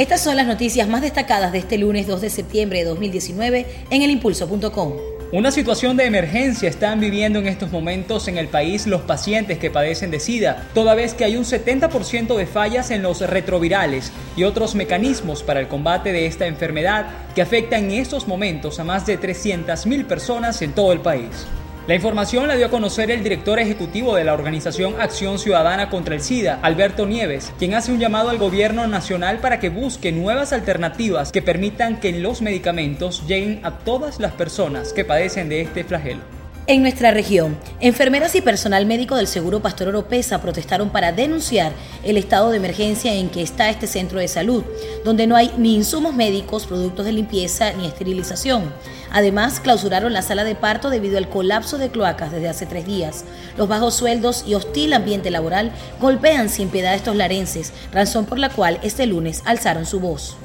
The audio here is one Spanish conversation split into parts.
Estas son las noticias más destacadas de este lunes 2 de septiembre de 2019 en elimpulso.com. Una situación de emergencia están viviendo en estos momentos en el país los pacientes que padecen de SIDA, toda vez que hay un 70% de fallas en los retrovirales y otros mecanismos para el combate de esta enfermedad que afecta en estos momentos a más de 300.000 personas en todo el país. La información la dio a conocer el director ejecutivo de la organización Acción Ciudadana contra el SIDA, Alberto Nieves, quien hace un llamado al gobierno nacional para que busque nuevas alternativas que permitan que los medicamentos lleguen a todas las personas que padecen de este flagelo. En nuestra región, enfermeras y personal médico del Seguro Pastor Oropesa protestaron para denunciar el estado de emergencia en que está este centro de salud, donde no hay ni insumos médicos, productos de limpieza ni esterilización. Además, clausuraron la sala de parto debido al colapso de cloacas desde hace tres días. Los bajos sueldos y hostil ambiente laboral golpean sin piedad a estos larenses, razón por la cual este lunes alzaron su voz.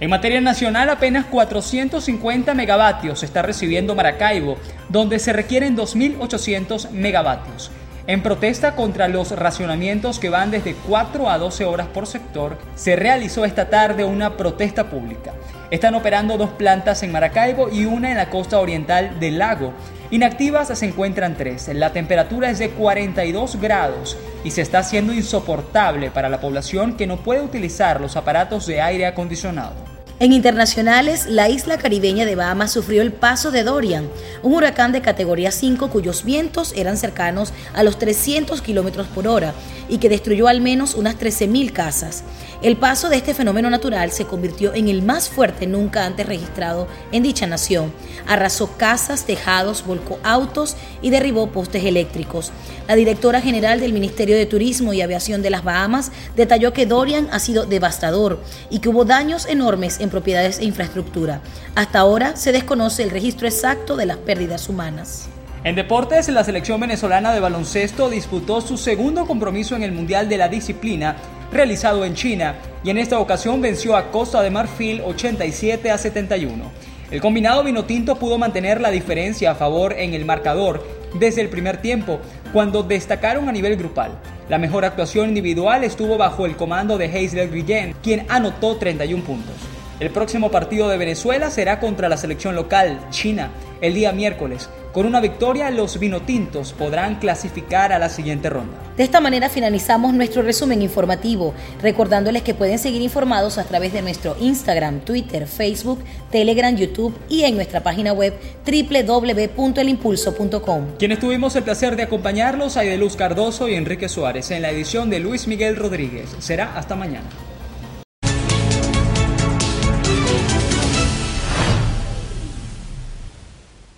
En materia nacional, apenas 450 megavatios está recibiendo Maracaibo, donde se requieren 2.800 megavatios. En protesta contra los racionamientos que van desde 4 a 12 horas por sector, se realizó esta tarde una protesta pública. Están operando dos plantas en Maracaibo y una en la costa oriental del lago. Inactivas se encuentran tres. La temperatura es de 42 grados y se está haciendo insoportable para la población que no puede utilizar los aparatos de aire acondicionado. En internacionales, la isla caribeña de Bahamas sufrió el paso de Dorian, un huracán de categoría 5 cuyos vientos eran cercanos a los 300 kilómetros por hora y que destruyó al menos unas 13.000 casas. El paso de este fenómeno natural se convirtió en el más fuerte nunca antes registrado en dicha nación. Arrasó casas, tejados, volcó autos y derribó postes eléctricos. La directora general del Ministerio de Turismo y Aviación de las Bahamas detalló que Dorian ha sido devastador y que hubo daños enormes en propiedades e infraestructura. Hasta ahora se desconoce el registro exacto de las pérdidas humanas. En deportes, la selección venezolana de baloncesto disputó su segundo compromiso en el Mundial de la Disciplina realizado en China y en esta ocasión venció a Costa de Marfil 87 a 71. El combinado vinotinto pudo mantener la diferencia a favor en el marcador desde el primer tiempo, cuando destacaron a nivel grupal. La mejor actuación individual estuvo bajo el comando de Hazel Guillén, quien anotó 31 puntos. El próximo partido de Venezuela será contra la selección local, China, el día miércoles. Con una victoria, los vinotintos podrán clasificar a la siguiente ronda. De esta manera finalizamos nuestro resumen informativo, recordándoles que pueden seguir informados a través de nuestro Instagram, Twitter, Facebook, Telegram, YouTube y en nuestra página web www.elimpulso.com. Quienes tuvimos el placer de acompañarlos, hay de Luz Cardoso y Enrique Suárez en la edición de Luis Miguel Rodríguez. Será hasta mañana.